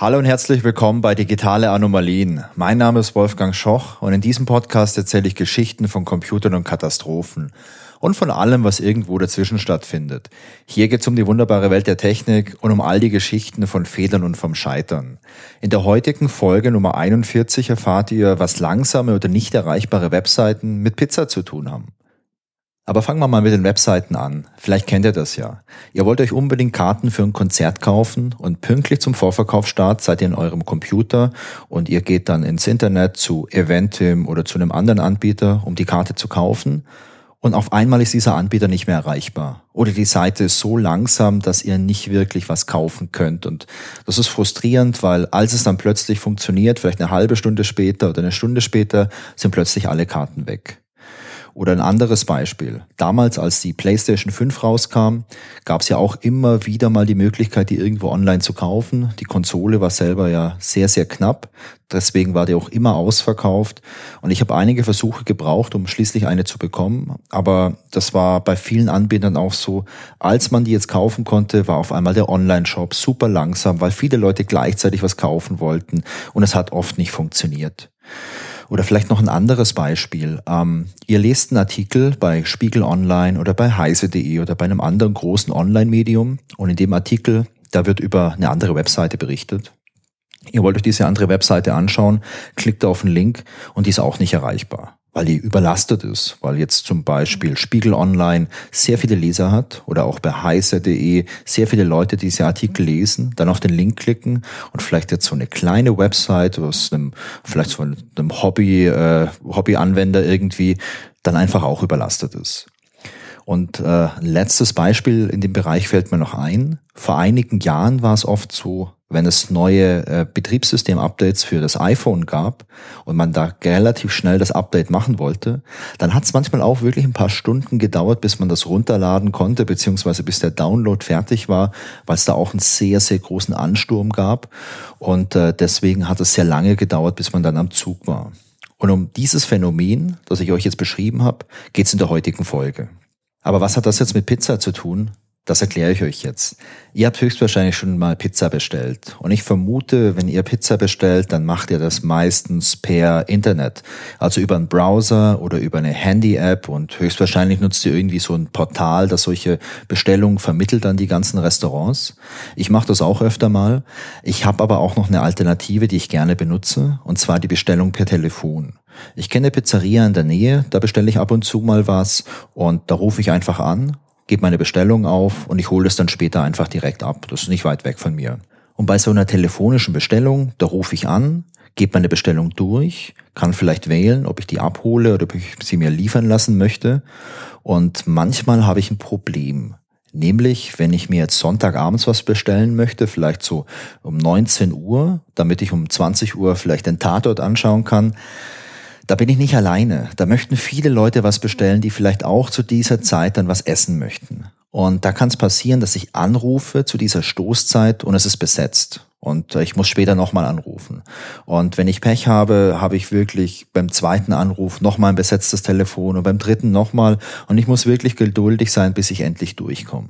Hallo und herzlich willkommen bei Digitale Anomalien. Mein Name ist Wolfgang Schoch und in diesem Podcast erzähle ich Geschichten von Computern und Katastrophen und von allem, was irgendwo dazwischen stattfindet. Hier geht es um die wunderbare Welt der Technik und um all die Geschichten von Fehlern und vom Scheitern. In der heutigen Folge Nummer 41 erfahrt ihr, was langsame oder nicht erreichbare Webseiten mit Pizza zu tun haben. Aber fangen wir mal mit den Webseiten an. Vielleicht kennt ihr das ja. Ihr wollt euch unbedingt Karten für ein Konzert kaufen und pünktlich zum Vorverkaufsstart seid ihr in eurem Computer und ihr geht dann ins Internet zu Eventim oder zu einem anderen Anbieter, um die Karte zu kaufen. Und auf einmal ist dieser Anbieter nicht mehr erreichbar. Oder die Seite ist so langsam, dass ihr nicht wirklich was kaufen könnt. Und das ist frustrierend, weil als es dann plötzlich funktioniert, vielleicht eine halbe Stunde später oder eine Stunde später, sind plötzlich alle Karten weg. Oder ein anderes Beispiel. Damals, als die PlayStation 5 rauskam, gab es ja auch immer wieder mal die Möglichkeit, die irgendwo online zu kaufen. Die Konsole war selber ja sehr, sehr knapp. Deswegen war die auch immer ausverkauft. Und ich habe einige Versuche gebraucht, um schließlich eine zu bekommen. Aber das war bei vielen Anbietern auch so. Als man die jetzt kaufen konnte, war auf einmal der Online-Shop super langsam, weil viele Leute gleichzeitig was kaufen wollten. Und es hat oft nicht funktioniert. Oder vielleicht noch ein anderes Beispiel. Ähm, ihr lest einen Artikel bei Spiegel Online oder bei heise.de oder bei einem anderen großen Online-Medium und in dem Artikel, da wird über eine andere Webseite berichtet. Ihr wollt euch diese andere Webseite anschauen, klickt auf den Link und die ist auch nicht erreichbar weil die überlastet ist, weil jetzt zum Beispiel Spiegel Online sehr viele Leser hat oder auch bei heiser.de sehr viele Leute diese Artikel lesen, dann auf den Link klicken und vielleicht jetzt so eine kleine Website aus einem, vielleicht von einem Hobby, äh, Hobbyanwender irgendwie dann einfach auch überlastet ist. Und äh, letztes Beispiel in dem Bereich fällt mir noch ein. Vor einigen Jahren war es oft so, wenn es neue äh, Betriebssystem-Updates für das iPhone gab und man da relativ schnell das Update machen wollte, dann hat es manchmal auch wirklich ein paar Stunden gedauert, bis man das runterladen konnte, beziehungsweise bis der Download fertig war, weil es da auch einen sehr, sehr großen Ansturm gab. Und äh, deswegen hat es sehr lange gedauert, bis man dann am Zug war. Und um dieses Phänomen, das ich euch jetzt beschrieben habe, geht es in der heutigen Folge. Aber was hat das jetzt mit Pizza zu tun? Das erkläre ich euch jetzt. Ihr habt höchstwahrscheinlich schon mal Pizza bestellt. Und ich vermute, wenn ihr Pizza bestellt, dann macht ihr das meistens per Internet. Also über einen Browser oder über eine Handy-App und höchstwahrscheinlich nutzt ihr irgendwie so ein Portal, das solche Bestellungen vermittelt an die ganzen Restaurants. Ich mache das auch öfter mal. Ich habe aber auch noch eine Alternative, die ich gerne benutze, und zwar die Bestellung per Telefon. Ich kenne Pizzeria in der Nähe, da bestelle ich ab und zu mal was und da rufe ich einfach an gebe meine Bestellung auf und ich hole es dann später einfach direkt ab. Das ist nicht weit weg von mir. Und bei so einer telefonischen Bestellung, da rufe ich an, gebe meine Bestellung durch, kann vielleicht wählen, ob ich die abhole oder ob ich sie mir liefern lassen möchte. Und manchmal habe ich ein Problem. Nämlich, wenn ich mir jetzt Sonntagabends was bestellen möchte, vielleicht so um 19 Uhr, damit ich um 20 Uhr vielleicht den Tatort anschauen kann, da bin ich nicht alleine. Da möchten viele Leute was bestellen, die vielleicht auch zu dieser Zeit dann was essen möchten. Und da kann es passieren, dass ich anrufe zu dieser Stoßzeit und es ist besetzt. Und ich muss später nochmal anrufen. Und wenn ich Pech habe, habe ich wirklich beim zweiten Anruf nochmal ein besetztes Telefon und beim dritten nochmal. Und ich muss wirklich geduldig sein, bis ich endlich durchkomme.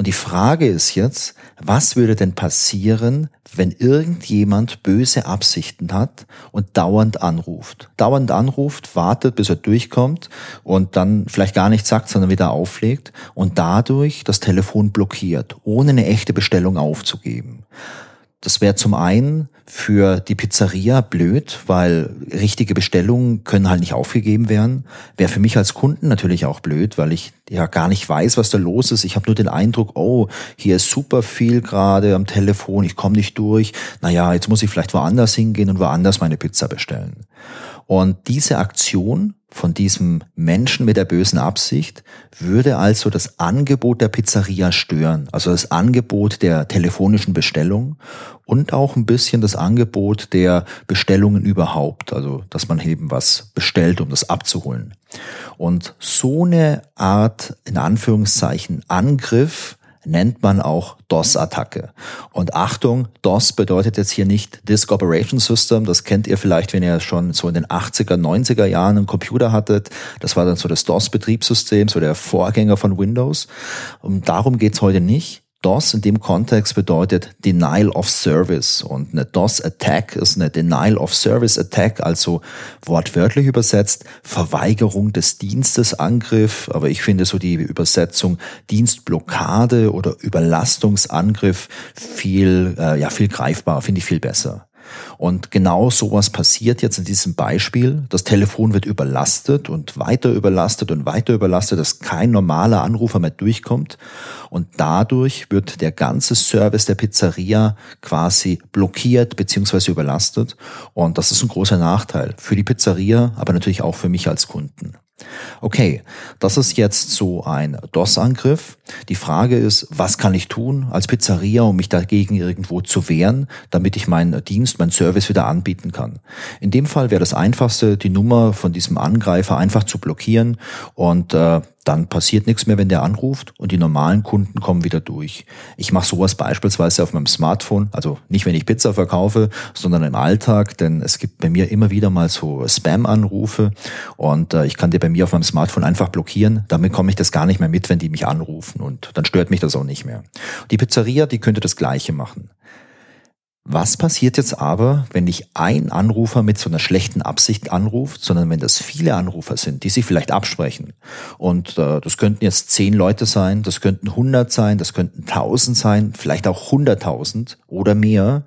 Und die Frage ist jetzt, was würde denn passieren, wenn irgendjemand böse Absichten hat und dauernd anruft? Dauernd anruft, wartet, bis er durchkommt und dann vielleicht gar nichts sagt, sondern wieder auflegt und dadurch das Telefon blockiert, ohne eine echte Bestellung aufzugeben. Das wäre zum einen für die Pizzeria blöd, weil richtige Bestellungen können halt nicht aufgegeben werden. Wäre für mich als Kunden natürlich auch blöd, weil ich ja gar nicht weiß, was da los ist. Ich habe nur den Eindruck, oh, hier ist super viel gerade am Telefon, ich komme nicht durch. Naja, jetzt muss ich vielleicht woanders hingehen und woanders meine Pizza bestellen. Und diese Aktion von diesem Menschen mit der bösen Absicht würde also das Angebot der Pizzeria stören, also das Angebot der telefonischen Bestellung und auch ein bisschen das Angebot der Bestellungen überhaupt, also dass man eben was bestellt, um das abzuholen. Und so eine Art, in Anführungszeichen, Angriff nennt man auch DOS-Attacke. Und Achtung, DOS bedeutet jetzt hier nicht Disk Operation System. Das kennt ihr vielleicht, wenn ihr schon so in den 80er, 90er Jahren einen Computer hattet. Das war dann so das DOS-Betriebssystem, so der Vorgänger von Windows. Und darum geht's heute nicht. DOS in dem Kontext bedeutet Denial of Service und eine DOS-Attack ist eine Denial of Service Attack, also wortwörtlich übersetzt Verweigerung des Dienstes Angriff, aber ich finde so die Übersetzung Dienstblockade oder Überlastungsangriff viel, äh, ja, viel greifbar, finde ich viel besser. Und genau sowas passiert jetzt in diesem Beispiel. Das Telefon wird überlastet und weiter überlastet und weiter überlastet, dass kein normaler Anrufer mehr durchkommt. Und dadurch wird der ganze Service der Pizzeria quasi blockiert beziehungsweise überlastet. Und das ist ein großer Nachteil für die Pizzeria, aber natürlich auch für mich als Kunden. Okay, das ist jetzt so ein DOS-Angriff. Die Frage ist, was kann ich tun als Pizzeria, um mich dagegen irgendwo zu wehren, damit ich meinen Dienst, meinen Service wieder anbieten kann. In dem Fall wäre das Einfachste, die Nummer von diesem Angreifer einfach zu blockieren und äh, dann passiert nichts mehr, wenn der anruft und die normalen Kunden kommen wieder durch. Ich mache sowas beispielsweise auf meinem Smartphone, also nicht wenn ich Pizza verkaufe, sondern im Alltag, denn es gibt bei mir immer wieder mal so Spam-Anrufe und äh, ich kann die bei mir auf meinem Smartphone einfach blockieren. Damit komme ich das gar nicht mehr mit, wenn die mich anrufen und dann stört mich das auch nicht mehr. Die Pizzeria, die könnte das Gleiche machen. Was passiert jetzt aber, wenn nicht ein Anrufer mit so einer schlechten Absicht anruft, sondern wenn das viele Anrufer sind, die sich vielleicht absprechen? Und äh, das könnten jetzt zehn Leute sein, das könnten hundert sein, das könnten tausend sein, vielleicht auch hunderttausend oder mehr.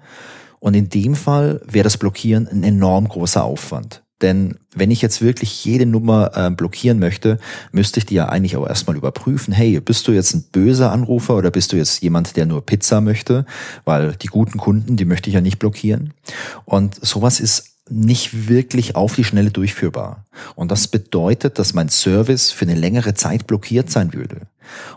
Und in dem Fall wäre das Blockieren ein enorm großer Aufwand. Denn wenn ich jetzt wirklich jede Nummer äh, blockieren möchte, müsste ich die ja eigentlich auch erstmal überprüfen. Hey, bist du jetzt ein böser Anrufer oder bist du jetzt jemand, der nur Pizza möchte? Weil die guten Kunden, die möchte ich ja nicht blockieren. Und sowas ist nicht wirklich auf die Schnelle durchführbar. Und das bedeutet, dass mein Service für eine längere Zeit blockiert sein würde.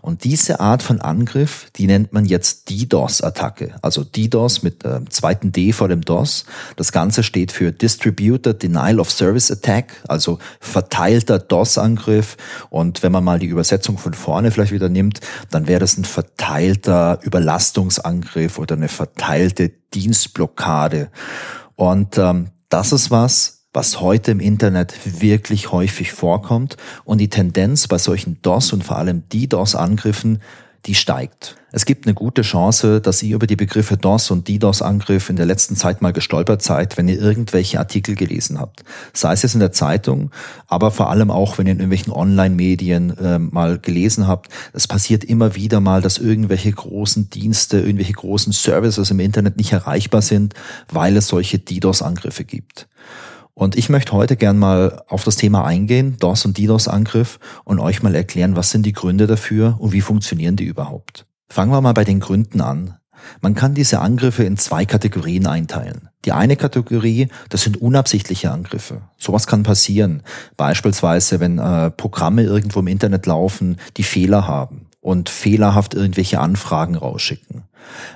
Und diese Art von Angriff, die nennt man jetzt DDoS-Attacke. Also DDoS mit äh, zweiten D vor dem DOS. Das Ganze steht für Distributed Denial of Service Attack, also verteilter DOS-Angriff. Und wenn man mal die Übersetzung von vorne vielleicht wieder nimmt, dann wäre das ein verteilter Überlastungsangriff oder eine verteilte Dienstblockade. Und ähm, das ist was, was heute im Internet wirklich häufig vorkommt. Und die Tendenz bei solchen DOS und vor allem DDoS-Angriffen, die steigt. Es gibt eine gute Chance, dass ihr über die Begriffe DOS und DDoS-Angriff in der letzten Zeit mal gestolpert seid, wenn ihr irgendwelche Artikel gelesen habt. Sei es jetzt in der Zeitung, aber vor allem auch, wenn ihr in irgendwelchen Online-Medien äh, mal gelesen habt. Es passiert immer wieder mal, dass irgendwelche großen Dienste, irgendwelche großen Services im Internet nicht erreichbar sind, weil es solche DDoS-Angriffe gibt. Und ich möchte heute gern mal auf das Thema eingehen, DOS und DDoS-Angriff, und euch mal erklären, was sind die Gründe dafür und wie funktionieren die überhaupt. Fangen wir mal bei den Gründen an. Man kann diese Angriffe in zwei Kategorien einteilen. Die eine Kategorie, das sind unabsichtliche Angriffe. Sowas kann passieren. Beispielsweise, wenn äh, Programme irgendwo im Internet laufen, die Fehler haben und fehlerhaft irgendwelche Anfragen rausschicken.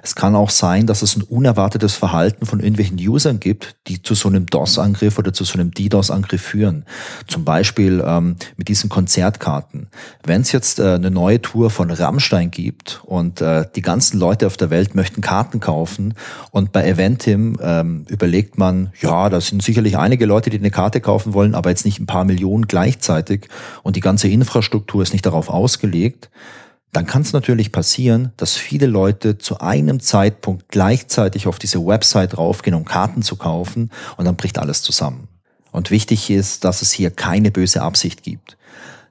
Es kann auch sein, dass es ein unerwartetes Verhalten von irgendwelchen Usern gibt, die zu so einem DOS-Angriff oder zu so einem DDoS-Angriff führen. Zum Beispiel ähm, mit diesen Konzertkarten. Wenn es jetzt äh, eine neue Tour von Rammstein gibt und äh, die ganzen Leute auf der Welt möchten Karten kaufen und bei Eventim ähm, überlegt man, ja, da sind sicherlich einige Leute, die eine Karte kaufen wollen, aber jetzt nicht ein paar Millionen gleichzeitig und die ganze Infrastruktur ist nicht darauf ausgelegt, dann kann es natürlich passieren, dass viele Leute zu einem Zeitpunkt gleichzeitig auf diese Website raufgehen, um Karten zu kaufen und dann bricht alles zusammen. Und wichtig ist, dass es hier keine böse Absicht gibt.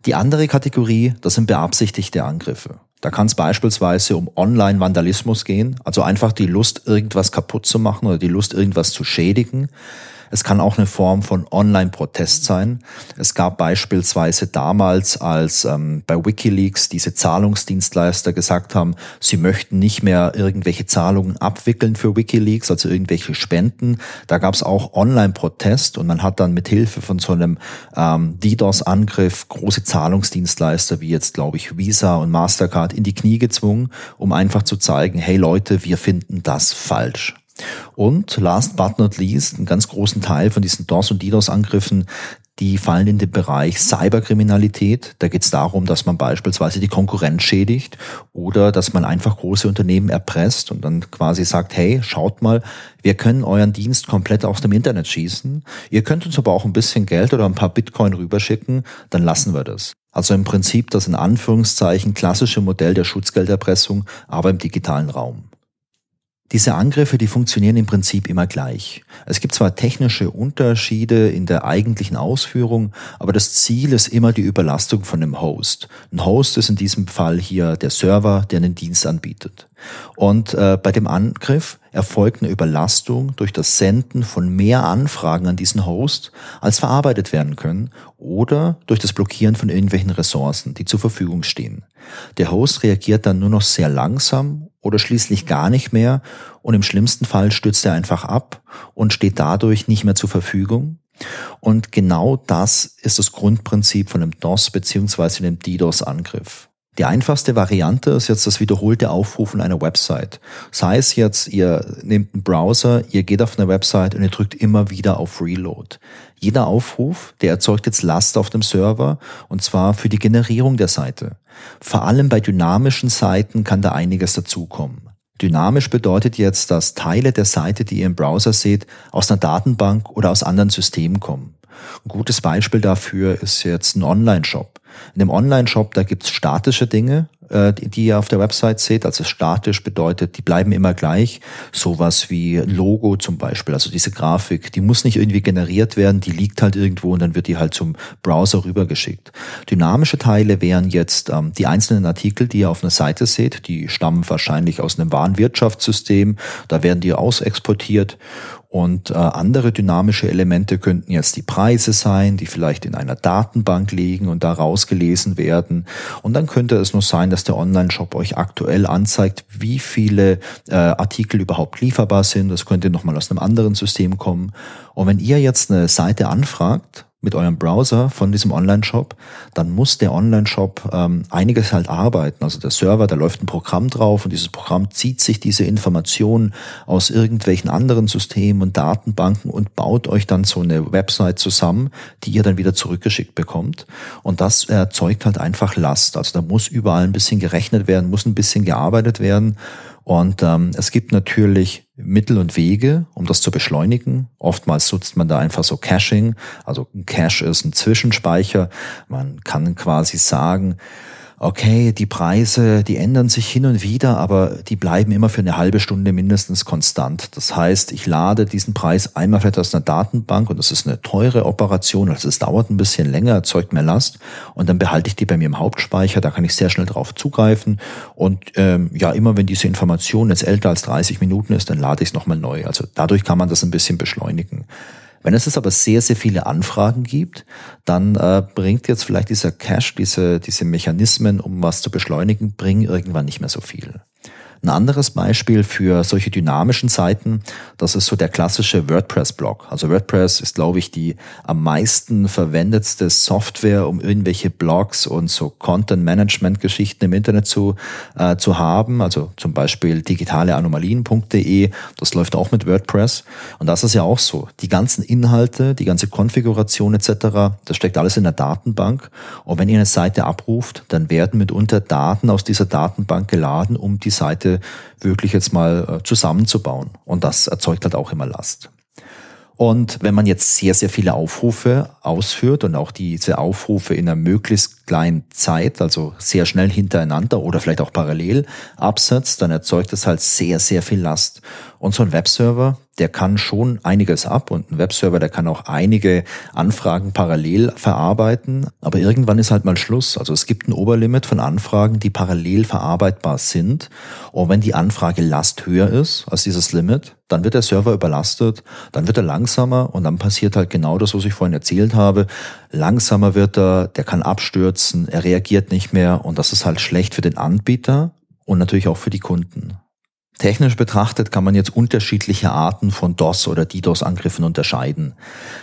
Die andere Kategorie, das sind beabsichtigte Angriffe. Da kann es beispielsweise um Online-Vandalismus gehen, also einfach die Lust, irgendwas kaputt zu machen oder die Lust, irgendwas zu schädigen. Es kann auch eine Form von Online-Protest sein. Es gab beispielsweise damals, als ähm, bei Wikileaks diese Zahlungsdienstleister gesagt haben, sie möchten nicht mehr irgendwelche Zahlungen abwickeln für Wikileaks, also irgendwelche Spenden. Da gab es auch Online-Protest und man hat dann mit Hilfe von so einem ähm, DDoS-Angriff große Zahlungsdienstleister wie jetzt, glaube ich, Visa und Mastercard in die Knie gezwungen, um einfach zu zeigen, hey Leute, wir finden das falsch. Und last but not least, einen ganz großen Teil von diesen DOS- und DDoS-Angriffen, die fallen in den Bereich Cyberkriminalität. Da geht es darum, dass man beispielsweise die Konkurrenz schädigt oder dass man einfach große Unternehmen erpresst und dann quasi sagt, hey, schaut mal, wir können euren Dienst komplett aus dem Internet schießen. Ihr könnt uns aber auch ein bisschen Geld oder ein paar Bitcoin rüberschicken, dann lassen wir das. Also im Prinzip das in Anführungszeichen klassische Modell der Schutzgelderpressung, aber im digitalen Raum. Diese Angriffe, die funktionieren im Prinzip immer gleich. Es gibt zwar technische Unterschiede in der eigentlichen Ausführung, aber das Ziel ist immer die Überlastung von dem Host. Ein Host ist in diesem Fall hier der Server, der einen Dienst anbietet. Und äh, bei dem Angriff erfolgt eine Überlastung durch das Senden von mehr Anfragen an diesen Host, als verarbeitet werden können, oder durch das Blockieren von irgendwelchen Ressourcen, die zur Verfügung stehen. Der Host reagiert dann nur noch sehr langsam oder schließlich gar nicht mehr und im schlimmsten Fall stürzt er einfach ab und steht dadurch nicht mehr zur Verfügung. Und genau das ist das Grundprinzip von einem DOS beziehungsweise dem DDoS-Angriff. Die einfachste Variante ist jetzt das wiederholte Aufrufen einer Website. Sei es jetzt, ihr nehmt einen Browser, ihr geht auf eine Website und ihr drückt immer wieder auf Reload. Jeder Aufruf, der erzeugt jetzt Last auf dem Server und zwar für die Generierung der Seite. Vor allem bei dynamischen Seiten kann da einiges dazukommen. Dynamisch bedeutet jetzt, dass Teile der Seite, die ihr im Browser seht, aus einer Datenbank oder aus anderen Systemen kommen. Ein gutes Beispiel dafür ist jetzt ein Online-Shop. In dem Online-Shop, da gibt's statische Dinge, äh, die, die ihr auf der Website seht. Also statisch bedeutet, die bleiben immer gleich. Sowas wie Logo zum Beispiel, also diese Grafik, die muss nicht irgendwie generiert werden, die liegt halt irgendwo und dann wird die halt zum Browser rübergeschickt. Dynamische Teile wären jetzt ähm, die einzelnen Artikel, die ihr auf einer Seite seht, die stammen wahrscheinlich aus einem Warenwirtschaftssystem, da werden die ausexportiert und äh, andere dynamische Elemente könnten jetzt die Preise sein, die vielleicht in einer Datenbank liegen und da rausgelesen werden. Und dann könnte es nur sein, dass der Online-Shop euch aktuell anzeigt, wie viele äh, Artikel überhaupt lieferbar sind. Das könnte nochmal aus einem anderen System kommen. Und wenn ihr jetzt eine Seite anfragt, mit eurem Browser von diesem Online-Shop, dann muss der Online-Shop ähm, einiges halt arbeiten. Also der Server, da läuft ein Programm drauf und dieses Programm zieht sich diese Informationen aus irgendwelchen anderen Systemen und Datenbanken und baut euch dann so eine Website zusammen, die ihr dann wieder zurückgeschickt bekommt. Und das erzeugt halt einfach Last. Also da muss überall ein bisschen gerechnet werden, muss ein bisschen gearbeitet werden. Und ähm, es gibt natürlich Mittel und Wege, um das zu beschleunigen. Oftmals nutzt man da einfach so Caching. Also ein Cache ist ein Zwischenspeicher. Man kann quasi sagen, okay, die Preise, die ändern sich hin und wieder, aber die bleiben immer für eine halbe Stunde mindestens konstant. Das heißt, ich lade diesen Preis einmal vielleicht aus einer Datenbank und das ist eine teure Operation, also es dauert ein bisschen länger, erzeugt mehr Last und dann behalte ich die bei mir im Hauptspeicher, da kann ich sehr schnell drauf zugreifen und ähm, ja, immer wenn diese Information jetzt älter als 30 Minuten ist, dann lade ich es nochmal neu. Also dadurch kann man das ein bisschen beschleunigen. Wenn es jetzt aber sehr, sehr viele Anfragen gibt, dann äh, bringt jetzt vielleicht dieser Cache, diese, diese Mechanismen, um was zu beschleunigen, bringen irgendwann nicht mehr so viel. Ein anderes Beispiel für solche dynamischen Seiten, das ist so der klassische WordPress-Blog. Also WordPress ist, glaube ich, die am meisten verwendetste Software, um irgendwelche Blogs und so Content-Management-Geschichten im Internet zu, äh, zu haben. Also zum Beispiel digitaleanomalien.de, das läuft auch mit WordPress. Und das ist ja auch so. Die ganzen Inhalte, die ganze Konfiguration etc., das steckt alles in der Datenbank. Und wenn ihr eine Seite abruft, dann werden mitunter Daten aus dieser Datenbank geladen, um die Seite Seite wirklich jetzt mal äh, zusammenzubauen. Und das erzeugt halt auch immer Last. Und wenn man jetzt sehr, sehr viele Aufrufe ausführt und auch diese Aufrufe in einer möglichst kleinen Zeit, also sehr schnell hintereinander oder vielleicht auch parallel absetzt, dann erzeugt das halt sehr, sehr viel Last. Und so ein Webserver, der kann schon einiges ab und ein Webserver, der kann auch einige Anfragen parallel verarbeiten. Aber irgendwann ist halt mal Schluss. Also es gibt ein Oberlimit von Anfragen, die parallel verarbeitbar sind. Und wenn die Anfrage Last höher ist als dieses Limit, dann wird der Server überlastet, dann wird er langsamer und dann passiert halt genau das, was ich vorhin erzählt habe. Langsamer wird er, der kann abstürzen, er reagiert nicht mehr und das ist halt schlecht für den Anbieter und natürlich auch für die Kunden. Technisch betrachtet kann man jetzt unterschiedliche Arten von DOS oder DDoS-Angriffen unterscheiden.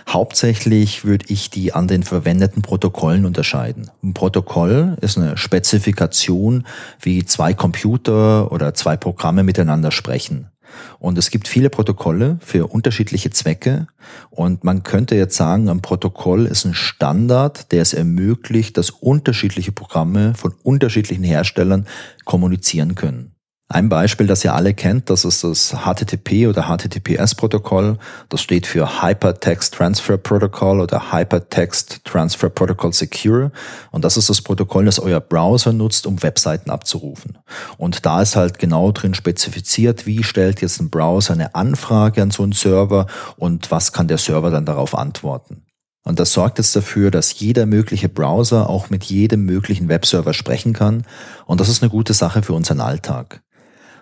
Hauptsächlich würde ich die an den verwendeten Protokollen unterscheiden. Ein Protokoll ist eine Spezifikation, wie zwei Computer oder zwei Programme miteinander sprechen. Und es gibt viele Protokolle für unterschiedliche Zwecke. Und man könnte jetzt sagen, ein Protokoll ist ein Standard, der es ermöglicht, dass unterschiedliche Programme von unterschiedlichen Herstellern kommunizieren können. Ein Beispiel, das ihr alle kennt, das ist das HTTP oder HTTPS-Protokoll. Das steht für Hypertext Transfer Protocol oder Hypertext Transfer Protocol Secure. Und das ist das Protokoll, das euer Browser nutzt, um Webseiten abzurufen. Und da ist halt genau drin spezifiziert, wie stellt jetzt ein Browser eine Anfrage an so einen Server und was kann der Server dann darauf antworten. Und das sorgt jetzt dafür, dass jeder mögliche Browser auch mit jedem möglichen Webserver sprechen kann. Und das ist eine gute Sache für unseren Alltag.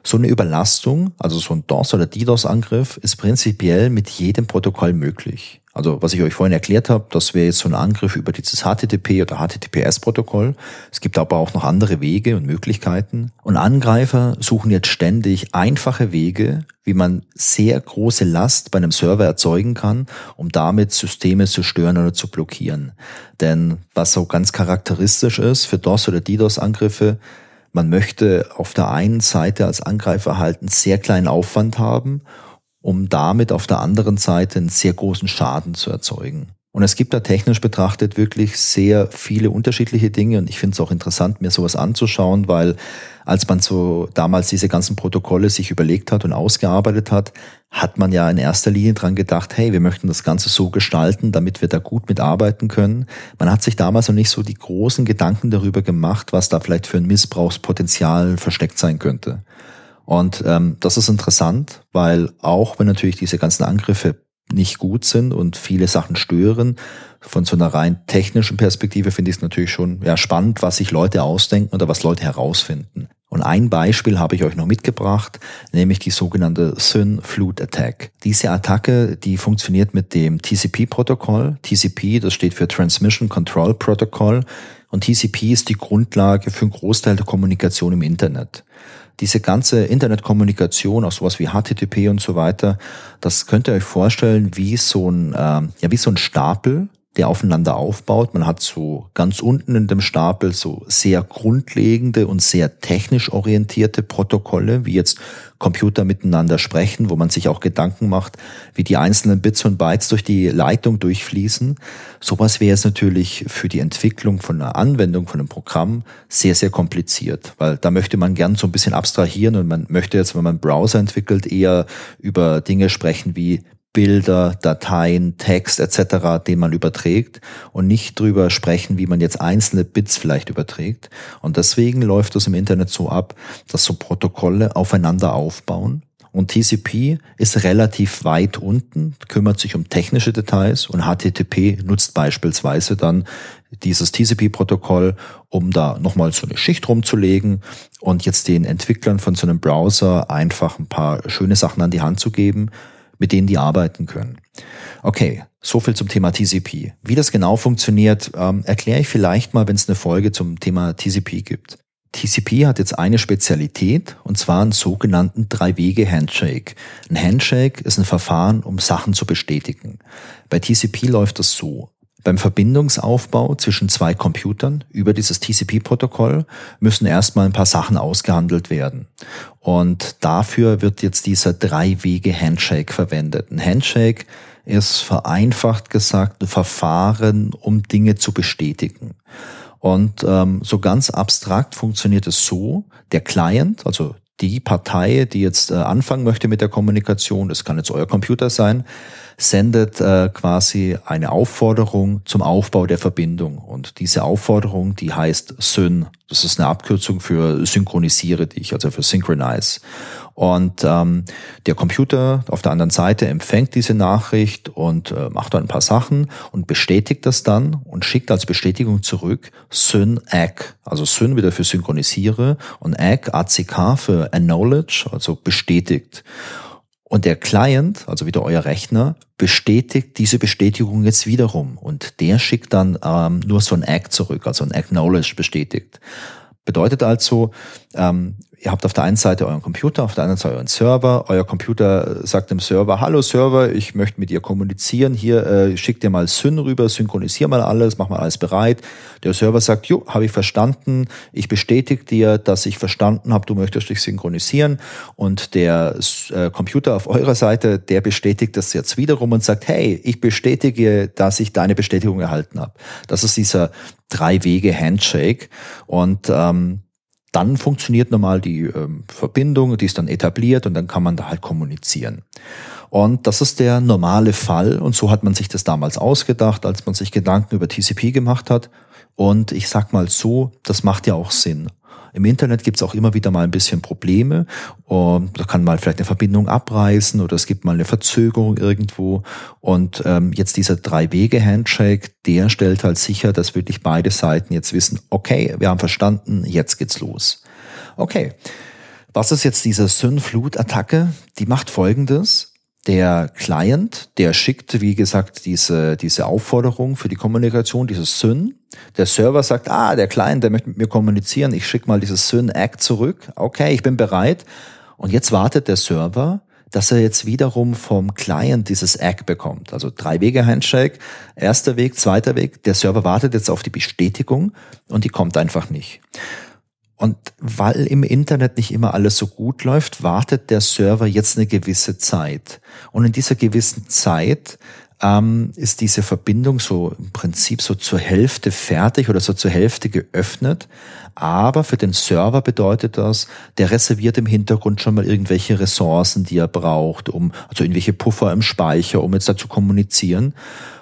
So eine Überlastung, also so ein DOS oder DDoS-Angriff, ist prinzipiell mit jedem Protokoll möglich. Also was ich euch vorhin erklärt habe, das wäre jetzt so ein Angriff über dieses HTTP oder HTTPS-Protokoll. Es gibt aber auch noch andere Wege und Möglichkeiten. Und Angreifer suchen jetzt ständig einfache Wege, wie man sehr große Last bei einem Server erzeugen kann, um damit Systeme zu stören oder zu blockieren. Denn was so ganz charakteristisch ist für DOS oder DDoS-Angriffe, man möchte auf der einen Seite als Angreifer halt einen sehr kleinen Aufwand haben, um damit auf der anderen Seite einen sehr großen Schaden zu erzeugen. Und es gibt da technisch betrachtet wirklich sehr viele unterschiedliche Dinge und ich finde es auch interessant, mir sowas anzuschauen, weil als man so damals diese ganzen Protokolle sich überlegt hat und ausgearbeitet hat, hat man ja in erster Linie dran gedacht, hey, wir möchten das Ganze so gestalten, damit wir da gut mitarbeiten können. Man hat sich damals noch nicht so die großen Gedanken darüber gemacht, was da vielleicht für ein Missbrauchspotenzial versteckt sein könnte. Und ähm, das ist interessant, weil auch wenn natürlich diese ganzen Angriffe nicht gut sind und viele Sachen stören. Von so einer rein technischen Perspektive finde ich es natürlich schon ja, spannend, was sich Leute ausdenken oder was Leute herausfinden. Und ein Beispiel habe ich euch noch mitgebracht, nämlich die sogenannte Syn Flute Attack. Diese Attacke, die funktioniert mit dem TCP-Protokoll. TCP, das steht für Transmission Control Protocol. Und TCP ist die Grundlage für einen Großteil der Kommunikation im Internet diese ganze Internetkommunikation, auch sowas wie HTTP und so weiter, das könnt ihr euch vorstellen wie so ein, äh, ja, wie so ein Stapel, der aufeinander aufbaut. Man hat so ganz unten in dem Stapel so sehr grundlegende und sehr technisch orientierte Protokolle, wie jetzt Computer miteinander sprechen, wo man sich auch Gedanken macht, wie die einzelnen Bits und Bytes durch die Leitung durchfließen. Sowas wäre es natürlich für die Entwicklung von einer Anwendung, von einem Programm sehr, sehr kompliziert, weil da möchte man gern so ein bisschen abstrahieren und man möchte jetzt, wenn man einen Browser entwickelt, eher über Dinge sprechen wie Bilder, Dateien, Text etc., den man überträgt und nicht drüber sprechen, wie man jetzt einzelne Bits vielleicht überträgt. Und deswegen läuft das im Internet so ab, dass so Protokolle aufeinander aufbauen. Und TCP ist relativ weit unten, kümmert sich um technische Details und HTTP nutzt beispielsweise dann dieses TCP-Protokoll, um da nochmal so eine Schicht rumzulegen und jetzt den Entwicklern von so einem Browser einfach ein paar schöne Sachen an die Hand zu geben, mit denen die arbeiten können. Okay, so viel zum Thema TCP. Wie das genau funktioniert, ähm, erkläre ich vielleicht mal, wenn es eine Folge zum Thema TCP gibt. TCP hat jetzt eine Spezialität und zwar einen sogenannten Drei-Wege-Handshake. Ein Handshake ist ein Verfahren, um Sachen zu bestätigen. Bei TCP läuft das so. Beim Verbindungsaufbau zwischen zwei Computern über dieses TCP-Protokoll müssen erstmal ein paar Sachen ausgehandelt werden. Und dafür wird jetzt dieser Drei-Wege-Handshake verwendet. Ein Handshake ist vereinfacht gesagt ein Verfahren, um Dinge zu bestätigen. Und ähm, so ganz abstrakt funktioniert es so, der Client, also die Partei, die jetzt äh, anfangen möchte mit der Kommunikation, das kann jetzt euer Computer sein, sendet äh, quasi eine Aufforderung zum Aufbau der Verbindung. Und diese Aufforderung, die heißt Syn. Das ist eine Abkürzung für synchronisiere dich, also für synchronize. Und ähm, der Computer auf der anderen Seite empfängt diese Nachricht und äh, macht dann ein paar Sachen und bestätigt das dann und schickt als Bestätigung zurück Syn ACK. Also Syn wieder für synchronisiere und ACK, ACK für acknowledge, also bestätigt. Und der Client, also wieder euer Rechner, bestätigt diese Bestätigung jetzt wiederum. Und der schickt dann ähm, nur so ein Act zurück, also ein Acknowledge bestätigt. Bedeutet also, ähm, ihr habt auf der einen Seite euren Computer, auf der anderen Seite euren Server. Euer Computer sagt dem Server, hallo Server, ich möchte mit dir kommunizieren. Hier, äh, schick dir mal Syn rüber, synchronisier mal alles, mach mal alles bereit. Der Server sagt, jo, habe ich verstanden. Ich bestätige dir, dass ich verstanden habe, du möchtest dich synchronisieren. Und der äh, Computer auf eurer Seite, der bestätigt das jetzt wiederum und sagt, hey, ich bestätige, dass ich deine Bestätigung erhalten habe. Das ist dieser Drei-Wege-Handshake. Und ähm, dann funktioniert normal die ähm, Verbindung, die ist dann etabliert und dann kann man da halt kommunizieren. Und das ist der normale Fall und so hat man sich das damals ausgedacht, als man sich Gedanken über TCP gemacht hat. Und ich sag mal so, das macht ja auch Sinn. Im Internet gibt es auch immer wieder mal ein bisschen Probleme. Und da kann mal vielleicht eine Verbindung abreißen oder es gibt mal eine Verzögerung irgendwo. Und ähm, jetzt dieser Drei-Wege-Handshake, der stellt halt sicher, dass wirklich beide Seiten jetzt wissen, okay, wir haben verstanden, jetzt geht's los. Okay. Was ist jetzt diese Synflut-Attacke? Die macht folgendes. Der Client, der schickt, wie gesagt, diese, diese Aufforderung für die Kommunikation, dieses Syn. Der Server sagt, ah, der Client, der möchte mit mir kommunizieren, ich schicke mal dieses Syn-Act zurück. Okay, ich bin bereit. Und jetzt wartet der Server, dass er jetzt wiederum vom Client dieses Act bekommt. Also drei Wege Handshake, erster Weg, zweiter Weg. Der Server wartet jetzt auf die Bestätigung und die kommt einfach nicht. Und weil im Internet nicht immer alles so gut läuft, wartet der Server jetzt eine gewisse Zeit. Und in dieser gewissen Zeit ähm, ist diese Verbindung so im Prinzip so zur Hälfte fertig oder so zur Hälfte geöffnet. Aber für den Server bedeutet das, der reserviert im Hintergrund schon mal irgendwelche Ressourcen, die er braucht, um, also irgendwelche Puffer im Speicher, um jetzt da zu kommunizieren.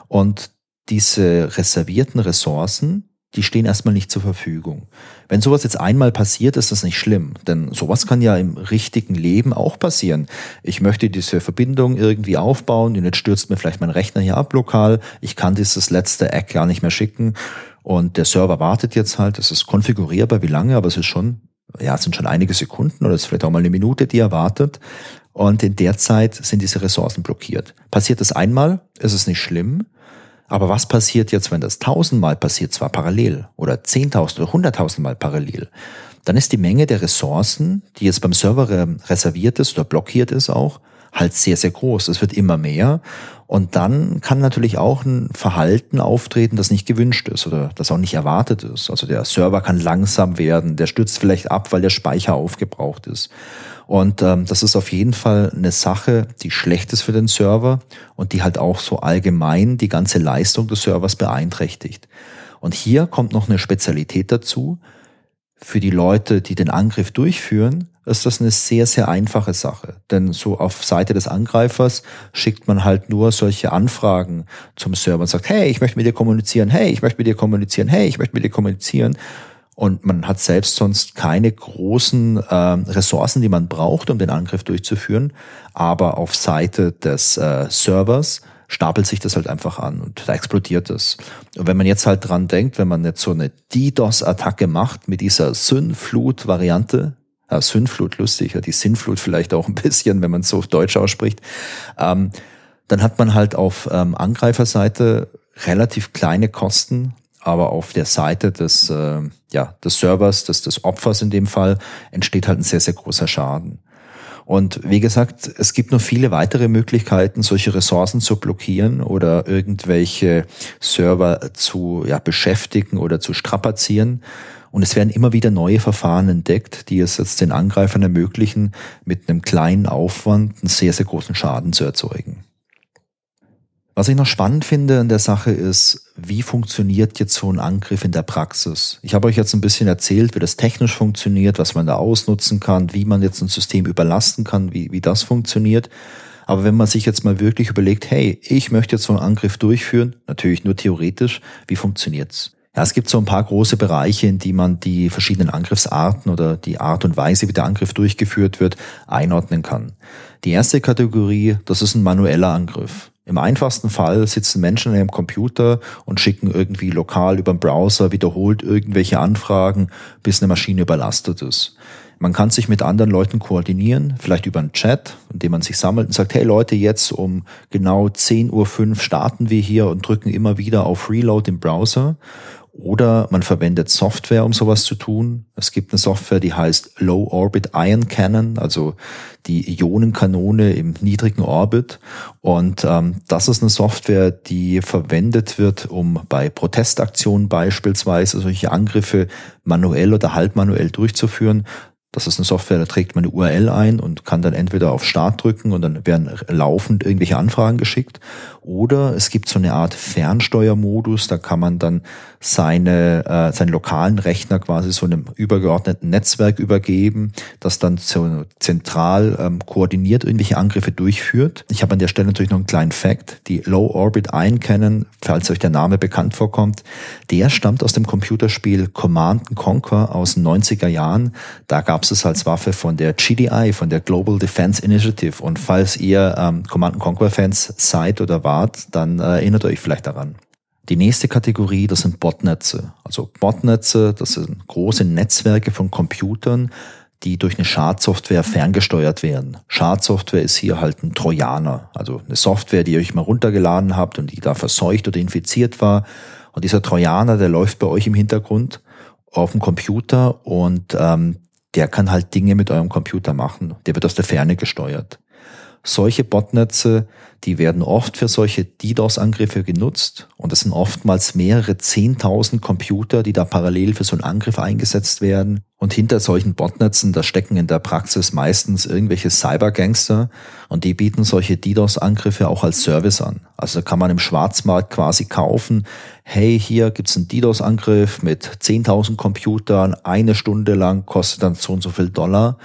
Und diese reservierten Ressourcen, die stehen erstmal nicht zur Verfügung. Wenn sowas jetzt einmal passiert, ist das nicht schlimm, denn sowas kann ja im richtigen Leben auch passieren. Ich möchte diese Verbindung irgendwie aufbauen und jetzt stürzt mir vielleicht mein Rechner hier ab lokal. Ich kann dieses letzte Eck gar nicht mehr schicken und der Server wartet jetzt halt. Es ist konfigurierbar, wie lange, aber es ist schon, ja, es sind schon einige Sekunden oder es ist vielleicht auch mal eine Minute, die er wartet. Und in der Zeit sind diese Ressourcen blockiert. Passiert das einmal, ist es nicht schlimm. Aber was passiert jetzt, wenn das tausendmal passiert, zwar parallel oder zehntausend oder hunderttausendmal parallel? Dann ist die Menge der Ressourcen, die jetzt beim Server reserviert ist oder blockiert ist auch, halt sehr, sehr groß. Es wird immer mehr. Und dann kann natürlich auch ein Verhalten auftreten, das nicht gewünscht ist oder das auch nicht erwartet ist. Also der Server kann langsam werden, der stürzt vielleicht ab, weil der Speicher aufgebraucht ist. Und ähm, das ist auf jeden Fall eine Sache, die schlecht ist für den Server und die halt auch so allgemein die ganze Leistung des Servers beeinträchtigt. Und hier kommt noch eine Spezialität dazu. Für die Leute, die den Angriff durchführen, ist das eine sehr, sehr einfache Sache. Denn so auf Seite des Angreifers schickt man halt nur solche Anfragen zum Server und sagt, hey, ich möchte mit dir kommunizieren, hey, ich möchte mit dir kommunizieren, hey, ich möchte mit dir kommunizieren. Und man hat selbst sonst keine großen äh, Ressourcen, die man braucht, um den Angriff durchzuführen. Aber auf Seite des äh, Servers stapelt sich das halt einfach an und da explodiert es. Und wenn man jetzt halt dran denkt, wenn man jetzt so eine DDoS-Attacke macht mit dieser Synflut-Variante, äh, Synflut lustig, die Sinnflut vielleicht auch ein bisschen, wenn man es so auf Deutsch ausspricht, ähm, dann hat man halt auf ähm, Angreiferseite relativ kleine Kosten aber auf der Seite des, äh, ja, des Servers, des, des Opfers in dem Fall, entsteht halt ein sehr, sehr großer Schaden. Und wie gesagt, es gibt noch viele weitere Möglichkeiten, solche Ressourcen zu blockieren oder irgendwelche Server zu ja, beschäftigen oder zu strapazieren. Und es werden immer wieder neue Verfahren entdeckt, die es jetzt den Angreifern ermöglichen, mit einem kleinen Aufwand einen sehr, sehr großen Schaden zu erzeugen. Was ich noch spannend finde in der Sache ist, wie funktioniert jetzt so ein Angriff in der Praxis? Ich habe euch jetzt ein bisschen erzählt, wie das technisch funktioniert, was man da ausnutzen kann, wie man jetzt ein System überlasten kann, wie, wie das funktioniert. Aber wenn man sich jetzt mal wirklich überlegt, hey, ich möchte jetzt so einen Angriff durchführen, natürlich nur theoretisch, wie funktioniert's? Ja, es gibt so ein paar große Bereiche, in die man die verschiedenen Angriffsarten oder die Art und Weise, wie der Angriff durchgeführt wird, einordnen kann. Die erste Kategorie, das ist ein manueller Angriff. Im einfachsten Fall sitzen Menschen in einem Computer und schicken irgendwie lokal über den Browser wiederholt irgendwelche Anfragen, bis eine Maschine überlastet ist. Man kann sich mit anderen Leuten koordinieren, vielleicht über einen Chat, in dem man sich sammelt und sagt, hey Leute, jetzt um genau 10.05 Uhr starten wir hier und drücken immer wieder auf Reload im Browser. Oder man verwendet Software, um sowas zu tun. Es gibt eine Software, die heißt Low Orbit Ion Cannon, also die Ionenkanone im niedrigen Orbit. Und ähm, das ist eine Software, die verwendet wird, um bei Protestaktionen beispielsweise solche Angriffe manuell oder halbmanuell durchzuführen. Das ist eine Software, da trägt man eine URL ein und kann dann entweder auf Start drücken und dann werden laufend irgendwelche Anfragen geschickt. Oder es gibt so eine Art Fernsteuermodus, da kann man dann seine, äh, seinen lokalen Rechner quasi so einem übergeordneten Netzwerk übergeben, das dann so zentral ähm, koordiniert irgendwelche Angriffe durchführt. Ich habe an der Stelle natürlich noch einen kleinen Fact. Die Low Orbit Cannon, falls euch der Name bekannt vorkommt, der stammt aus dem Computerspiel Command Conquer aus den 90er Jahren. Da gab es es als Waffe von der GDI, von der Global Defense Initiative. Und falls ihr ähm, Command Conquer Fans seid oder wart, dann äh, erinnert euch vielleicht daran. Die nächste Kategorie, das sind Botnetze. Also Botnetze, das sind große Netzwerke von Computern, die durch eine Schadsoftware ferngesteuert werden. Schadsoftware ist hier halt ein Trojaner, also eine Software, die ihr euch mal runtergeladen habt und die da verseucht oder infiziert war. Und dieser Trojaner, der läuft bei euch im Hintergrund auf dem Computer und ähm, der kann halt Dinge mit eurem Computer machen. Der wird aus der Ferne gesteuert. Solche Botnetze, die werden oft für solche DDoS-Angriffe genutzt und es sind oftmals mehrere zehntausend Computer, die da parallel für so einen Angriff eingesetzt werden. Und hinter solchen Botnetzen, da stecken in der Praxis meistens irgendwelche Cybergangster und die bieten solche DDoS-Angriffe auch als Service an. Also kann man im Schwarzmarkt quasi kaufen, hey, hier gibt's einen DDoS-Angriff mit 10.000 Computern, eine Stunde lang kostet dann so und so viel Dollar.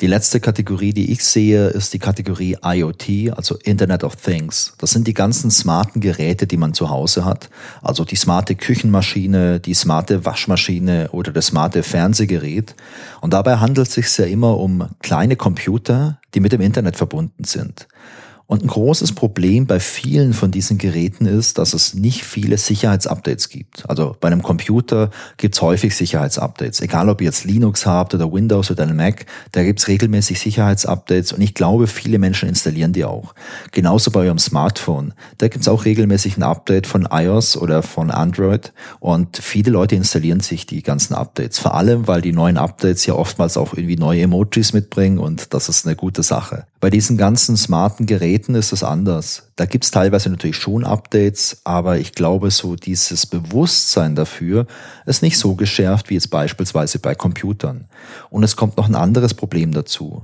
Die letzte Kategorie, die ich sehe, ist die Kategorie IoT, also Internet of Things. Das sind die ganzen smarten Geräte, die man zu Hause hat. Also die smarte Küchenmaschine, die smarte Waschmaschine oder das smarte Fernsehgerät. Und dabei handelt es sich ja immer um kleine Computer, die mit dem Internet verbunden sind. Und ein großes Problem bei vielen von diesen Geräten ist, dass es nicht viele Sicherheitsupdates gibt. Also bei einem Computer gibt es häufig Sicherheitsupdates. Egal ob ihr jetzt Linux habt oder Windows oder einen Mac, da gibt es regelmäßig Sicherheitsupdates und ich glaube, viele Menschen installieren die auch. Genauso bei eurem Smartphone. Da gibt es auch regelmäßig ein Update von iOS oder von Android und viele Leute installieren sich die ganzen Updates. Vor allem, weil die neuen Updates ja oftmals auch irgendwie neue Emojis mitbringen und das ist eine gute Sache. Bei diesen ganzen smarten Geräten ist es anders. Da gibt's teilweise natürlich schon Updates, aber ich glaube, so dieses Bewusstsein dafür ist nicht so geschärft wie jetzt beispielsweise bei Computern. Und es kommt noch ein anderes Problem dazu.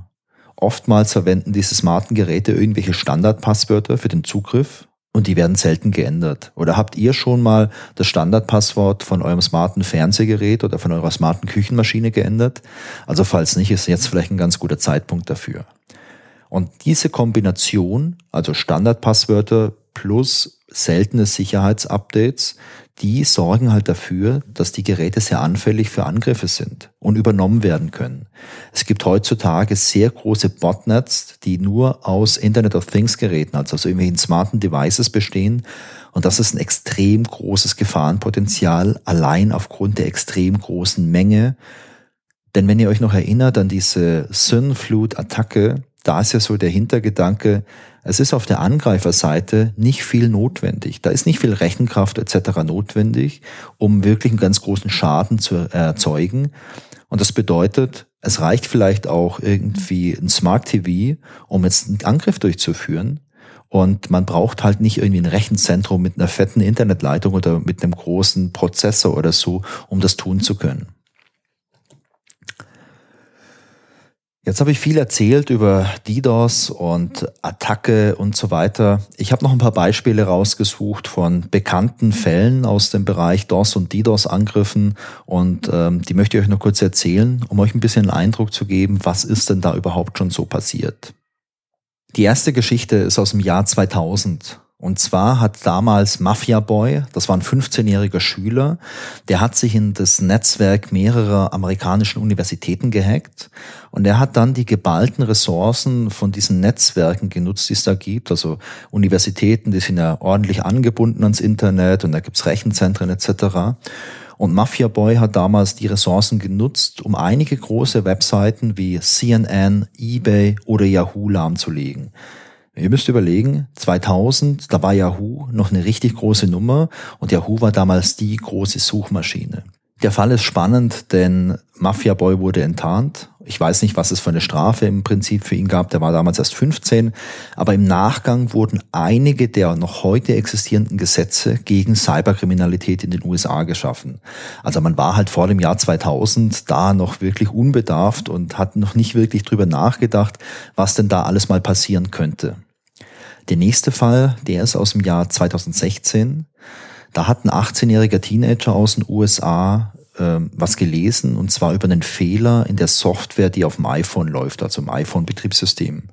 Oftmals verwenden diese smarten Geräte irgendwelche Standardpasswörter für den Zugriff und die werden selten geändert. Oder habt ihr schon mal das Standardpasswort von eurem smarten Fernsehgerät oder von eurer smarten Küchenmaschine geändert? Also falls nicht, ist jetzt vielleicht ein ganz guter Zeitpunkt dafür. Und diese Kombination, also Standardpasswörter plus seltene Sicherheitsupdates, die sorgen halt dafür, dass die Geräte sehr anfällig für Angriffe sind und übernommen werden können. Es gibt heutzutage sehr große Botnets, die nur aus Internet of Things Geräten, also aus irgendwelchen smarten Devices bestehen. Und das ist ein extrem großes Gefahrenpotenzial, allein aufgrund der extrem großen Menge. Denn wenn ihr euch noch erinnert an diese Synflut-Attacke, da ist ja so der Hintergedanke, es ist auf der Angreiferseite nicht viel notwendig. Da ist nicht viel Rechenkraft etc. notwendig, um wirklich einen ganz großen Schaden zu erzeugen. Und das bedeutet, es reicht vielleicht auch irgendwie ein Smart TV, um jetzt einen Angriff durchzuführen. Und man braucht halt nicht irgendwie ein Rechenzentrum mit einer fetten Internetleitung oder mit einem großen Prozessor oder so, um das tun zu können. Jetzt habe ich viel erzählt über DDoS und Attacke und so weiter. Ich habe noch ein paar Beispiele rausgesucht von bekannten Fällen aus dem Bereich DOS und DDoS-Angriffen und ähm, die möchte ich euch noch kurz erzählen, um euch ein bisschen einen Eindruck zu geben, was ist denn da überhaupt schon so passiert. Die erste Geschichte ist aus dem Jahr 2000 und zwar hat damals Mafia Boy, das war ein 15-jähriger Schüler, der hat sich in das Netzwerk mehrerer amerikanischen Universitäten gehackt und er hat dann die geballten Ressourcen von diesen Netzwerken genutzt, die es da gibt. Also Universitäten, die sind ja ordentlich angebunden ans Internet und da gibt's Rechenzentren etc. Und Mafia Boy hat damals die Ressourcen genutzt, um einige große Webseiten wie CNN, eBay oder Yahoo lahmzulegen. Ihr müsst überlegen, 2000, da war Yahoo noch eine richtig große Nummer und Yahoo war damals die große Suchmaschine. Der Fall ist spannend, denn Mafia Boy wurde enttarnt. Ich weiß nicht, was es für eine Strafe im Prinzip für ihn gab. Der war damals erst 15. Aber im Nachgang wurden einige der noch heute existierenden Gesetze gegen Cyberkriminalität in den USA geschaffen. Also man war halt vor dem Jahr 2000 da noch wirklich unbedarft und hat noch nicht wirklich drüber nachgedacht, was denn da alles mal passieren könnte. Der nächste Fall, der ist aus dem Jahr 2016. Da hat ein 18-jähriger Teenager aus den USA äh, was gelesen und zwar über einen Fehler in der Software, die auf dem iPhone läuft, also im iPhone-Betriebssystem.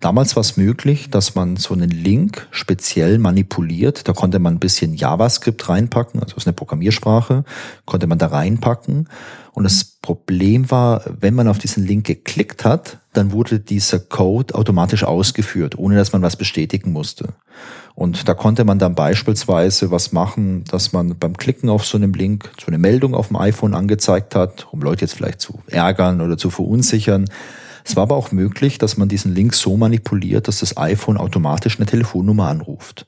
Damals war es möglich, dass man so einen Link speziell manipuliert. Da konnte man ein bisschen JavaScript reinpacken, also ist eine Programmiersprache, konnte man da reinpacken. Und das Problem war, wenn man auf diesen Link geklickt hat, dann wurde dieser Code automatisch ausgeführt, ohne dass man was bestätigen musste. Und da konnte man dann beispielsweise was machen, dass man beim Klicken auf so einem Link so eine Meldung auf dem iPhone angezeigt hat, um Leute jetzt vielleicht zu ärgern oder zu verunsichern. Es war aber auch möglich, dass man diesen Link so manipuliert, dass das iPhone automatisch eine Telefonnummer anruft.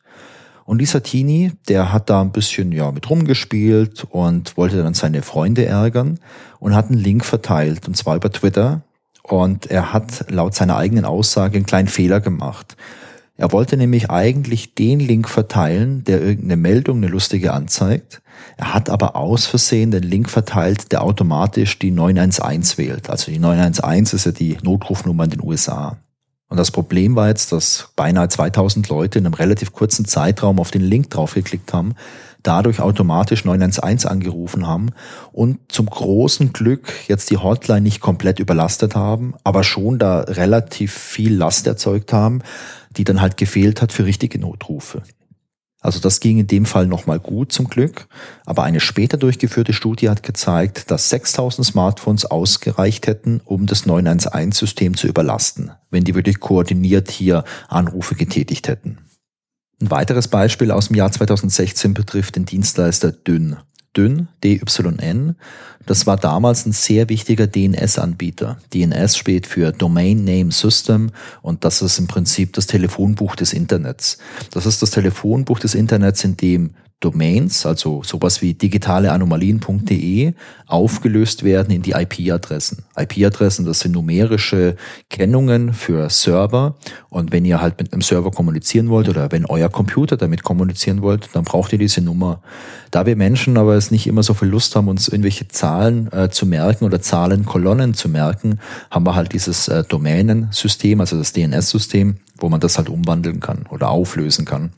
Und Teenie, der hat da ein bisschen ja mit rumgespielt und wollte dann seine Freunde ärgern und hat einen Link verteilt und zwar über Twitter. Und er hat laut seiner eigenen Aussage einen kleinen Fehler gemacht. Er wollte nämlich eigentlich den Link verteilen, der irgendeine Meldung, eine lustige anzeigt. Er hat aber aus Versehen den Link verteilt, der automatisch die 911 wählt. Also die 911 ist ja die Notrufnummer in den USA. Und das Problem war jetzt, dass beinahe 2000 Leute in einem relativ kurzen Zeitraum auf den Link draufgeklickt haben, dadurch automatisch 911 angerufen haben und zum großen Glück jetzt die Hotline nicht komplett überlastet haben, aber schon da relativ viel Last erzeugt haben, die dann halt gefehlt hat für richtige Notrufe. Also das ging in dem Fall nochmal gut zum Glück, aber eine später durchgeführte Studie hat gezeigt, dass 6000 Smartphones ausgereicht hätten, um das 911-System zu überlasten, wenn die wirklich koordiniert hier Anrufe getätigt hätten. Ein weiteres Beispiel aus dem Jahr 2016 betrifft den Dienstleister Dünn. Dynn, DYN, das war damals ein sehr wichtiger DNS-Anbieter. DNS steht für Domain Name System und das ist im Prinzip das Telefonbuch des Internets. Das ist das Telefonbuch des Internets, in dem Domains, also sowas wie digitaleanomalien.de, aufgelöst werden in die IP-Adressen. IP-Adressen, das sind numerische Kennungen für Server. Und wenn ihr halt mit einem Server kommunizieren wollt oder wenn euer Computer damit kommunizieren wollt, dann braucht ihr diese Nummer. Da wir Menschen aber es nicht immer so viel Lust haben, uns irgendwelche Zahlen äh, zu merken oder Zahlenkolonnen zu merken, haben wir halt dieses äh, Domänensystem, also das DNS-System, wo man das halt umwandeln kann oder auflösen kann.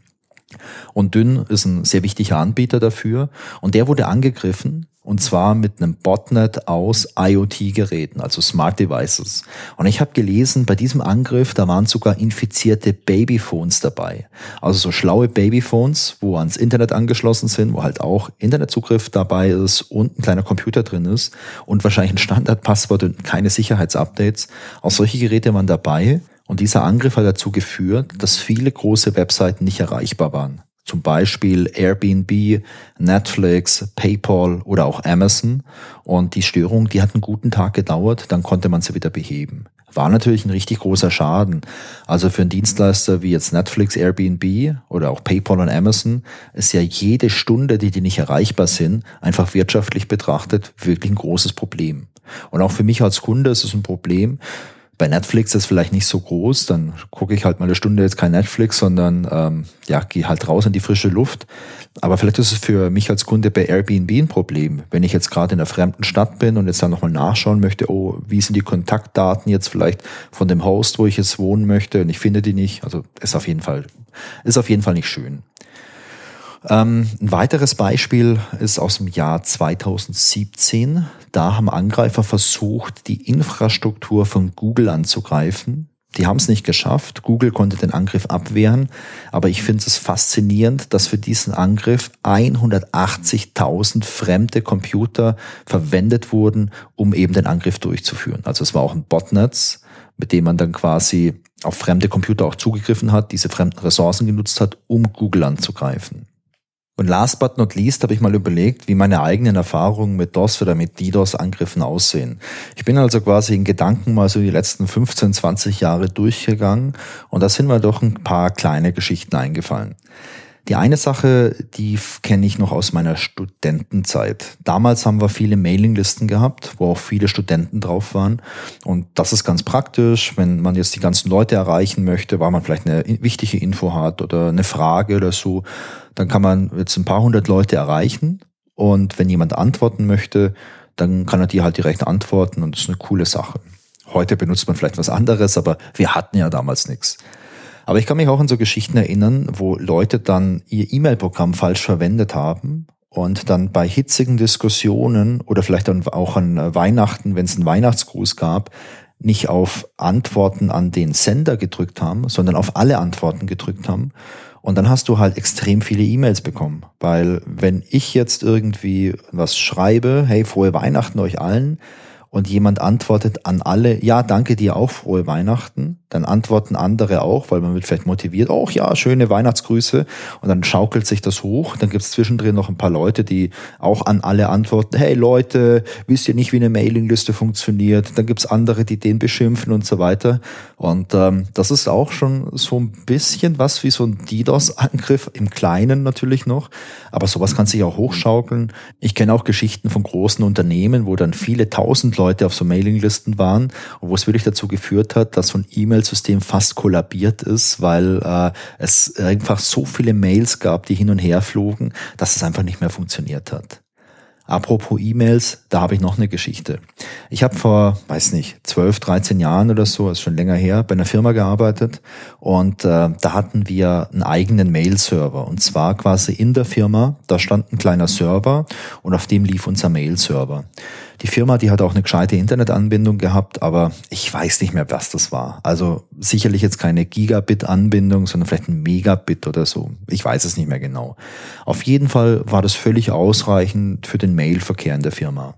Und Dynn ist ein sehr wichtiger Anbieter dafür. Und der wurde angegriffen, und zwar mit einem Botnet aus IoT-Geräten, also Smart Devices. Und ich habe gelesen, bei diesem Angriff, da waren sogar infizierte Babyphones dabei. Also so schlaue Babyphones, wo ans Internet angeschlossen sind, wo halt auch Internetzugriff dabei ist und ein kleiner Computer drin ist und wahrscheinlich ein Standardpasswort und keine Sicherheitsupdates. Auch solche Geräte waren dabei. Und dieser Angriff hat dazu geführt, dass viele große Webseiten nicht erreichbar waren. Zum Beispiel Airbnb, Netflix, PayPal oder auch Amazon. Und die Störung, die hat einen guten Tag gedauert, dann konnte man sie wieder beheben. War natürlich ein richtig großer Schaden. Also für einen Dienstleister wie jetzt Netflix, Airbnb oder auch PayPal und Amazon ist ja jede Stunde, die die nicht erreichbar sind, einfach wirtschaftlich betrachtet wirklich ein großes Problem. Und auch für mich als Kunde ist es ein Problem, bei Netflix ist vielleicht nicht so groß, dann gucke ich halt mal eine Stunde jetzt kein Netflix, sondern ähm, ja, gehe halt raus in die frische Luft. Aber vielleicht ist es für mich als Kunde bei Airbnb ein Problem, wenn ich jetzt gerade in einer fremden Stadt bin und jetzt dann nochmal nachschauen möchte, oh, wie sind die Kontaktdaten jetzt vielleicht von dem Host, wo ich jetzt wohnen möchte und ich finde die nicht. Also ist auf jeden Fall, ist auf jeden Fall nicht schön. Ähm, ein weiteres Beispiel ist aus dem Jahr 2017. Da haben Angreifer versucht, die Infrastruktur von Google anzugreifen. Die haben es nicht geschafft. Google konnte den Angriff abwehren. Aber ich finde es faszinierend, dass für diesen Angriff 180.000 fremde Computer verwendet wurden, um eben den Angriff durchzuführen. Also es war auch ein Botnetz, mit dem man dann quasi auf fremde Computer auch zugegriffen hat, diese fremden Ressourcen genutzt hat, um Google anzugreifen. Und last but not least habe ich mal überlegt, wie meine eigenen Erfahrungen mit DOS oder mit DDoS-Angriffen aussehen. Ich bin also quasi in Gedanken mal so die letzten 15, 20 Jahre durchgegangen und da sind mir doch ein paar kleine Geschichten eingefallen. Die eine Sache, die kenne ich noch aus meiner Studentenzeit. Damals haben wir viele Mailinglisten gehabt, wo auch viele Studenten drauf waren. Und das ist ganz praktisch, wenn man jetzt die ganzen Leute erreichen möchte, weil man vielleicht eine wichtige Info hat oder eine Frage oder so, dann kann man jetzt ein paar hundert Leute erreichen. Und wenn jemand antworten möchte, dann kann er die halt direkt antworten und das ist eine coole Sache. Heute benutzt man vielleicht was anderes, aber wir hatten ja damals nichts. Aber ich kann mich auch an so Geschichten erinnern, wo Leute dann ihr E-Mail-Programm falsch verwendet haben und dann bei hitzigen Diskussionen oder vielleicht dann auch an Weihnachten, wenn es einen Weihnachtsgruß gab, nicht auf Antworten an den Sender gedrückt haben, sondern auf alle Antworten gedrückt haben. Und dann hast du halt extrem viele E-Mails bekommen. Weil wenn ich jetzt irgendwie was schreibe, hey, frohe Weihnachten euch allen, und jemand antwortet an alle, ja, danke dir auch, frohe Weihnachten, dann antworten andere auch, weil man wird vielleicht motiviert, oh ja, schöne Weihnachtsgrüße. Und dann schaukelt sich das hoch, dann gibt's zwischendrin noch ein paar Leute, die auch an alle antworten, hey Leute, wisst ihr nicht, wie eine Mailingliste funktioniert, dann gibt's andere, die den beschimpfen und so weiter. Und ähm, das ist auch schon so ein bisschen was wie so ein DDoS-Angriff, im Kleinen natürlich noch, aber sowas kann sich auch hochschaukeln. Ich kenne auch Geschichten von großen Unternehmen, wo dann viele tausend Leute auf so Mailinglisten waren und wo es wirklich dazu geführt hat, dass so ein E-Mail-System fast kollabiert ist, weil äh, es einfach so viele Mails gab, die hin und her flogen, dass es einfach nicht mehr funktioniert hat. Apropos E-Mails, da habe ich noch eine Geschichte. Ich habe vor, weiß nicht, 12, 13 Jahren oder so, ist schon länger her, bei einer Firma gearbeitet und äh, da hatten wir einen eigenen Mail-Server und zwar quasi in der Firma, da stand ein kleiner Server und auf dem lief unser Mail-Server. Die Firma, die hat auch eine gescheite Internetanbindung gehabt, aber ich weiß nicht mehr, was das war. Also sicherlich jetzt keine Gigabit-Anbindung, sondern vielleicht ein Megabit oder so. Ich weiß es nicht mehr genau. Auf jeden Fall war das völlig ausreichend für den Mailverkehr in der Firma.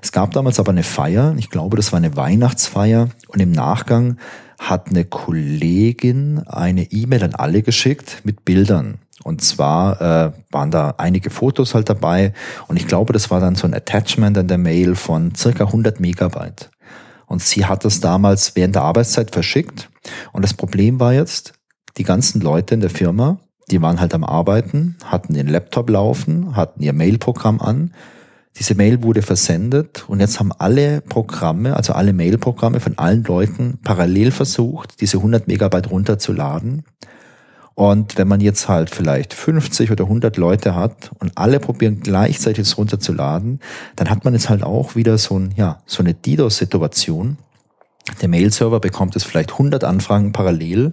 Es gab damals aber eine Feier, ich glaube, das war eine Weihnachtsfeier und im Nachgang hat eine Kollegin eine E-Mail an alle geschickt mit Bildern. Und zwar äh, waren da einige Fotos halt dabei und ich glaube, das war dann so ein Attachment in der Mail von circa 100 Megabyte. Und sie hat das damals während der Arbeitszeit verschickt. Und das Problem war jetzt, die ganzen Leute in der Firma, die waren halt am Arbeiten, hatten den Laptop laufen, hatten ihr Mailprogramm an. Diese Mail wurde versendet und jetzt haben alle Programme, also alle Mailprogramme von allen Leuten parallel versucht, diese 100 Megabyte runterzuladen. Und wenn man jetzt halt vielleicht 50 oder 100 Leute hat und alle probieren gleichzeitig es runterzuladen, dann hat man jetzt halt auch wieder so, ein, ja, so eine DDoS-Situation. Der Mail-Server bekommt jetzt vielleicht 100 Anfragen parallel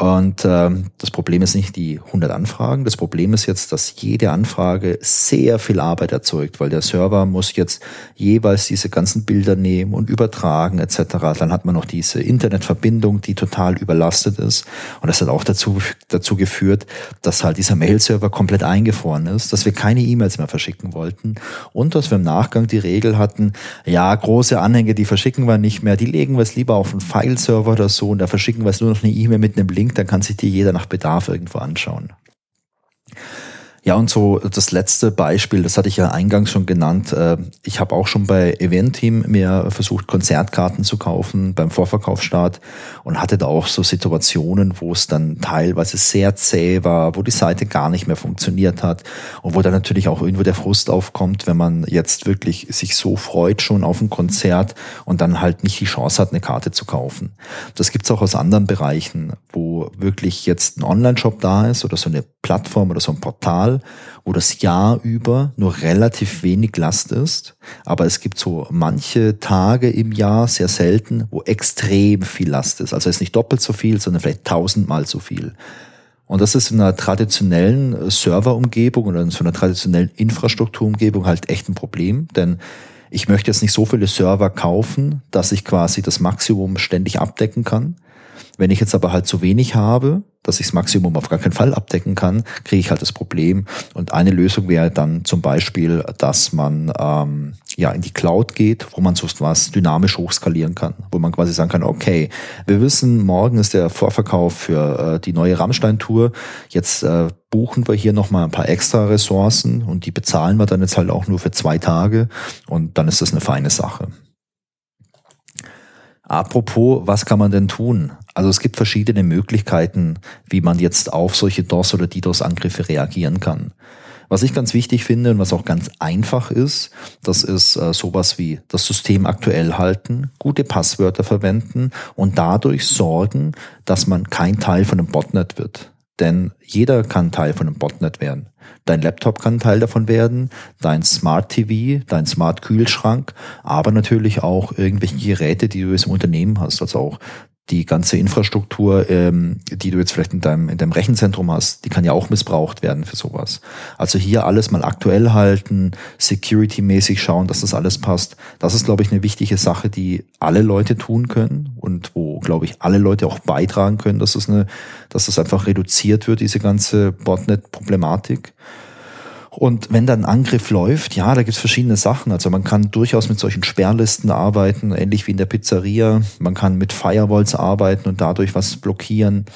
und ähm, das Problem ist nicht die 100 Anfragen. Das Problem ist jetzt, dass jede Anfrage sehr viel Arbeit erzeugt, weil der Server muss jetzt jeweils diese ganzen Bilder nehmen und übertragen etc. Dann hat man noch diese Internetverbindung, die total überlastet ist. Und das hat auch dazu, dazu geführt, dass halt dieser Mail-Server komplett eingefroren ist, dass wir keine E-Mails mehr verschicken wollten und dass wir im Nachgang die Regel hatten, ja, große Anhänge, die verschicken wir nicht mehr, die legen wir es lieber auf einen File-Server oder so und da verschicken wir es nur noch eine E-Mail mit einem Link Link, dann kann sich die jeder nach Bedarf irgendwo anschauen. Ja, und so das letzte Beispiel, das hatte ich ja eingangs schon genannt. Äh, ich habe auch schon bei Event-Team mir versucht, Konzertkarten zu kaufen beim Vorverkaufsstart und hatte da auch so Situationen, wo es dann teilweise sehr zäh war, wo die Seite gar nicht mehr funktioniert hat und wo dann natürlich auch irgendwo der Frust aufkommt, wenn man jetzt wirklich sich so freut schon auf ein Konzert und dann halt nicht die Chance hat, eine Karte zu kaufen. Das gibt's auch aus anderen Bereichen, wo wirklich jetzt ein Online-Shop da ist oder so eine Plattform oder so ein Portal, wo das Jahr über nur relativ wenig Last ist. Aber es gibt so manche Tage im Jahr, sehr selten, wo extrem viel Last ist. Also es ist nicht doppelt so viel, sondern vielleicht tausendmal so viel. Und das ist in einer traditionellen Serverumgebung oder in so einer traditionellen Infrastrukturumgebung halt echt ein Problem, denn ich möchte jetzt nicht so viele Server kaufen, dass ich quasi das Maximum ständig abdecken kann. Wenn ich jetzt aber halt zu wenig habe, dass ich das Maximum auf gar keinen Fall abdecken kann, kriege ich halt das Problem. Und eine Lösung wäre dann zum Beispiel, dass man ähm, ja, in die Cloud geht, wo man so was dynamisch hochskalieren kann, wo man quasi sagen kann, okay, wir wissen, morgen ist der Vorverkauf für äh, die neue Rammstein-Tour. Jetzt äh, buchen wir hier nochmal ein paar extra Ressourcen und die bezahlen wir dann jetzt halt auch nur für zwei Tage und dann ist das eine feine Sache. Apropos, was kann man denn tun? Also es gibt verschiedene Möglichkeiten, wie man jetzt auf solche DOS- oder DDoS-Angriffe reagieren kann. Was ich ganz wichtig finde und was auch ganz einfach ist, das ist äh, sowas wie das System aktuell halten, gute Passwörter verwenden und dadurch sorgen, dass man kein Teil von einem Botnet wird. Denn jeder kann Teil von einem Botnet werden. Dein Laptop kann Teil davon werden, dein Smart TV, dein Smart Kühlschrank, aber natürlich auch irgendwelche Geräte, die du im Unternehmen hast, also auch die ganze Infrastruktur, ähm, die du jetzt vielleicht in deinem, in deinem Rechenzentrum hast, die kann ja auch missbraucht werden für sowas. Also hier alles mal aktuell halten, security-mäßig schauen, dass das alles passt. Das ist, glaube ich, eine wichtige Sache, die alle Leute tun können und wo, glaube ich, alle Leute auch beitragen können, dass es eine, dass das einfach reduziert wird, diese ganze Botnet-Problematik. Und wenn dann Angriff läuft, ja, da gibt's verschiedene Sachen. Also man kann durchaus mit solchen Sperrlisten arbeiten, ähnlich wie in der Pizzeria. Man kann mit Firewalls arbeiten und dadurch was blockieren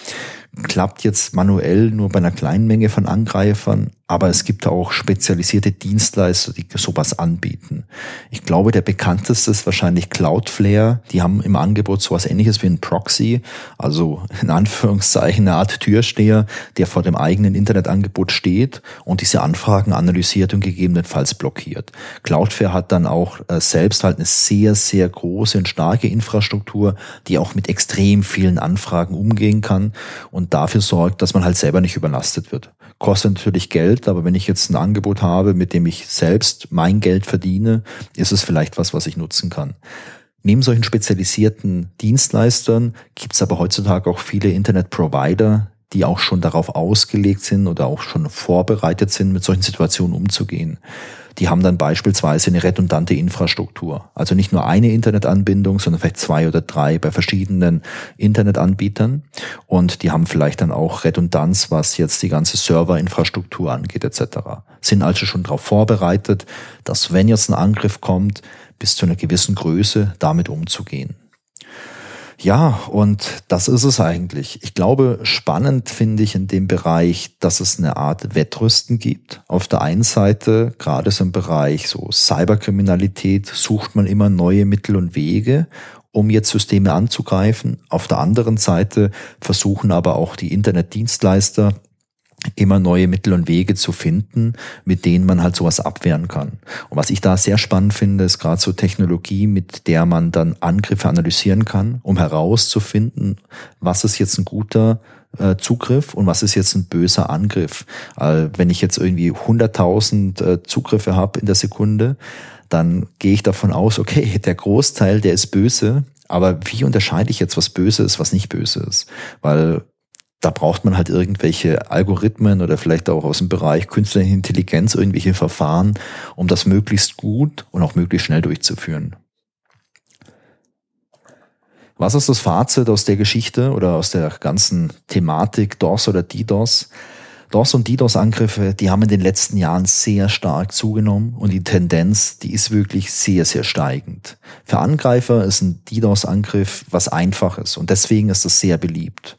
klappt jetzt manuell nur bei einer kleinen Menge von Angreifern, aber es gibt auch spezialisierte Dienstleister, die sowas anbieten. Ich glaube, der bekannteste ist wahrscheinlich Cloudflare. Die haben im Angebot sowas ähnliches wie ein Proxy, also in Anführungszeichen eine Art Türsteher, der vor dem eigenen Internetangebot steht und diese Anfragen analysiert und gegebenenfalls blockiert. Cloudflare hat dann auch äh, selbst halt eine sehr, sehr große und starke Infrastruktur, die auch mit extrem vielen Anfragen umgehen kann und und dafür sorgt, dass man halt selber nicht überlastet wird. Kostet natürlich Geld, aber wenn ich jetzt ein Angebot habe, mit dem ich selbst mein Geld verdiene, ist es vielleicht was, was ich nutzen kann. Neben solchen spezialisierten Dienstleistern gibt es aber heutzutage auch viele Internet-Provider, die auch schon darauf ausgelegt sind oder auch schon vorbereitet sind, mit solchen Situationen umzugehen. Die haben dann beispielsweise eine redundante Infrastruktur. Also nicht nur eine Internetanbindung, sondern vielleicht zwei oder drei bei verschiedenen Internetanbietern. Und die haben vielleicht dann auch Redundanz, was jetzt die ganze Serverinfrastruktur angeht etc. Sind also schon darauf vorbereitet, dass wenn jetzt ein Angriff kommt, bis zu einer gewissen Größe damit umzugehen. Ja, und das ist es eigentlich. Ich glaube, spannend finde ich in dem Bereich, dass es eine Art Wettrüsten gibt. Auf der einen Seite, gerade so im Bereich so Cyberkriminalität, sucht man immer neue Mittel und Wege, um jetzt Systeme anzugreifen. Auf der anderen Seite versuchen aber auch die Internetdienstleister immer neue Mittel und Wege zu finden, mit denen man halt sowas abwehren kann. Und was ich da sehr spannend finde, ist gerade so Technologie, mit der man dann Angriffe analysieren kann, um herauszufinden, was ist jetzt ein guter äh, Zugriff und was ist jetzt ein böser Angriff. Äh, wenn ich jetzt irgendwie 100.000 äh, Zugriffe habe in der Sekunde, dann gehe ich davon aus, okay, der Großteil, der ist böse, aber wie unterscheide ich jetzt, was böse ist, was nicht böse ist? Weil da braucht man halt irgendwelche Algorithmen oder vielleicht auch aus dem Bereich künstliche Intelligenz irgendwelche Verfahren, um das möglichst gut und auch möglichst schnell durchzuführen. Was ist das Fazit aus der Geschichte oder aus der ganzen Thematik DOS oder DDoS? DOS und DDoS-Angriffe, die haben in den letzten Jahren sehr stark zugenommen und die Tendenz, die ist wirklich sehr, sehr steigend. Für Angreifer ist ein DDoS-Angriff was Einfaches und deswegen ist es sehr beliebt.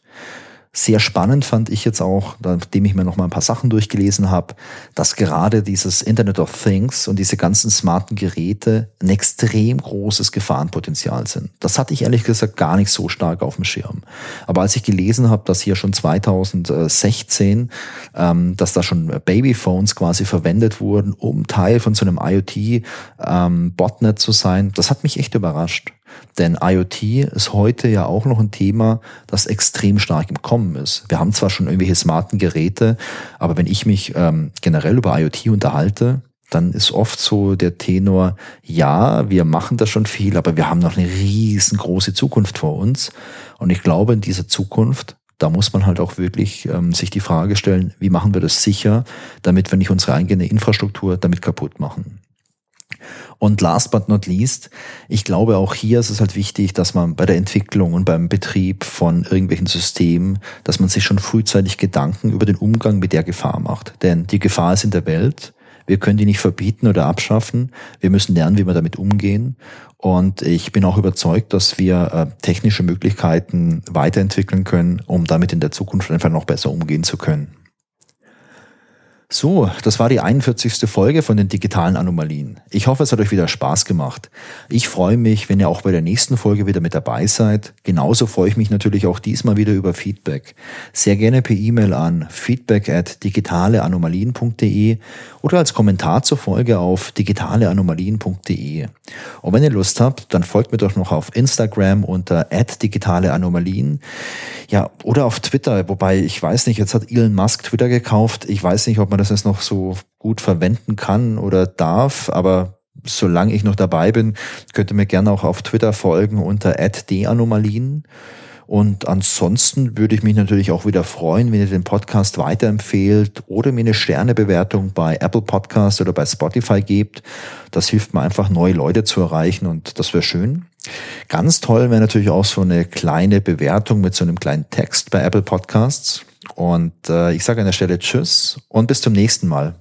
Sehr spannend fand ich jetzt auch, nachdem ich mir noch mal ein paar Sachen durchgelesen habe, dass gerade dieses Internet of Things und diese ganzen smarten Geräte ein extrem großes Gefahrenpotenzial sind. Das hatte ich ehrlich gesagt gar nicht so stark auf dem Schirm. Aber als ich gelesen habe, dass hier schon 2016, ähm, dass da schon Babyphones quasi verwendet wurden, um Teil von so einem IoT-Botnet ähm, zu sein, das hat mich echt überrascht. Denn IoT ist heute ja auch noch ein Thema, das extrem stark im Kommen ist. Wir haben zwar schon irgendwelche smarten Geräte, aber wenn ich mich ähm, generell über IoT unterhalte, dann ist oft so der Tenor, ja, wir machen da schon viel, aber wir haben noch eine riesengroße Zukunft vor uns. Und ich glaube, in dieser Zukunft, da muss man halt auch wirklich ähm, sich die Frage stellen, wie machen wir das sicher, damit wir nicht unsere eigene Infrastruktur damit kaputt machen. Und last but not least, ich glaube auch hier ist es halt wichtig, dass man bei der Entwicklung und beim Betrieb von irgendwelchen Systemen, dass man sich schon frühzeitig Gedanken über den Umgang mit der Gefahr macht. Denn die Gefahr ist in der Welt. Wir können die nicht verbieten oder abschaffen. Wir müssen lernen, wie wir damit umgehen. Und ich bin auch überzeugt, dass wir äh, technische Möglichkeiten weiterentwickeln können, um damit in der Zukunft einfach noch besser umgehen zu können. So, das war die 41. Folge von den digitalen Anomalien. Ich hoffe, es hat euch wieder Spaß gemacht. Ich freue mich, wenn ihr auch bei der nächsten Folge wieder mit dabei seid. Genauso freue ich mich natürlich auch diesmal wieder über Feedback. Sehr gerne per E-Mail an feedback at digitaleanomalien.de oder als Kommentar zur Folge auf digitaleanomalien.de. Und wenn ihr Lust habt, dann folgt mir doch noch auf Instagram unter digitaleanomalien. Ja, oder auf Twitter, wobei ich weiß nicht, jetzt hat Elon Musk Twitter gekauft. Ich weiß nicht, ob man das jetzt noch so gut verwenden kann oder darf, aber solange ich noch dabei bin, könnt ihr mir gerne auch auf Twitter folgen unter @d_anomalien. Und ansonsten würde ich mich natürlich auch wieder freuen, wenn ihr den Podcast weiterempfehlt oder mir eine Sternebewertung bei Apple Podcast oder bei Spotify gebt. Das hilft mir einfach, neue Leute zu erreichen und das wäre schön. Ganz toll wäre natürlich auch so eine kleine Bewertung mit so einem kleinen Text bei Apple Podcasts. Und äh, ich sage an der Stelle Tschüss und bis zum nächsten Mal.